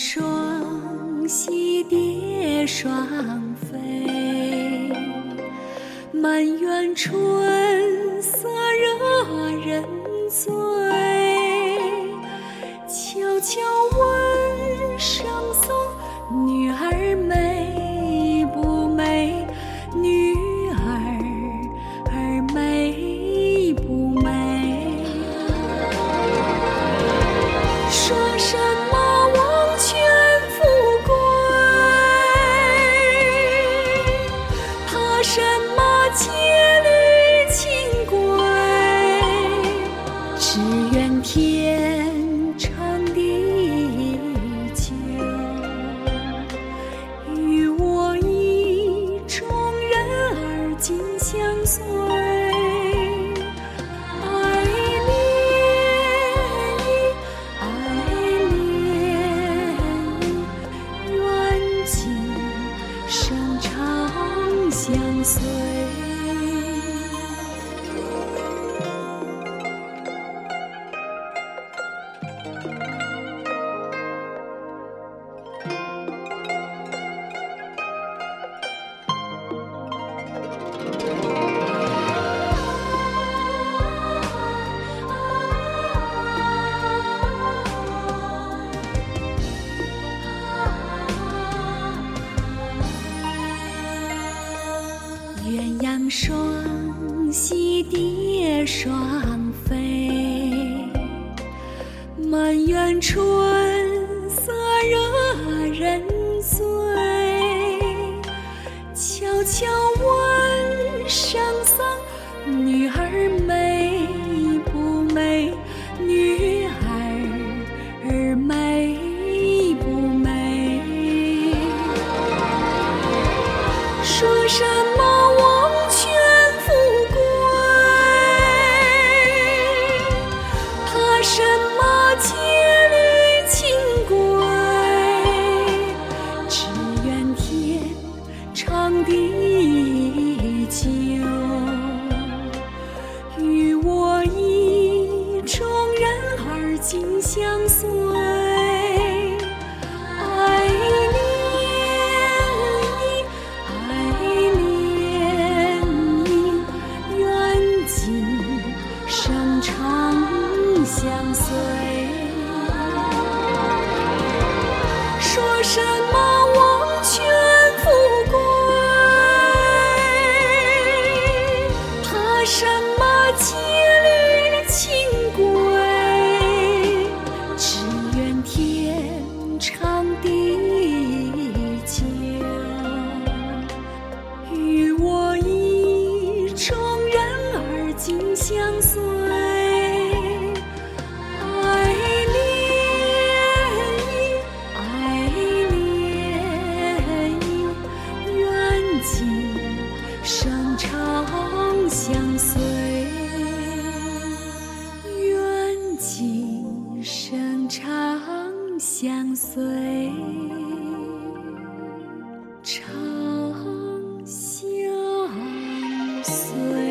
双栖蝶双飞满园春鸳鸯双栖蝶双飞。满园春地久与我意中人儿紧相随什么戒律生长相随。长相随。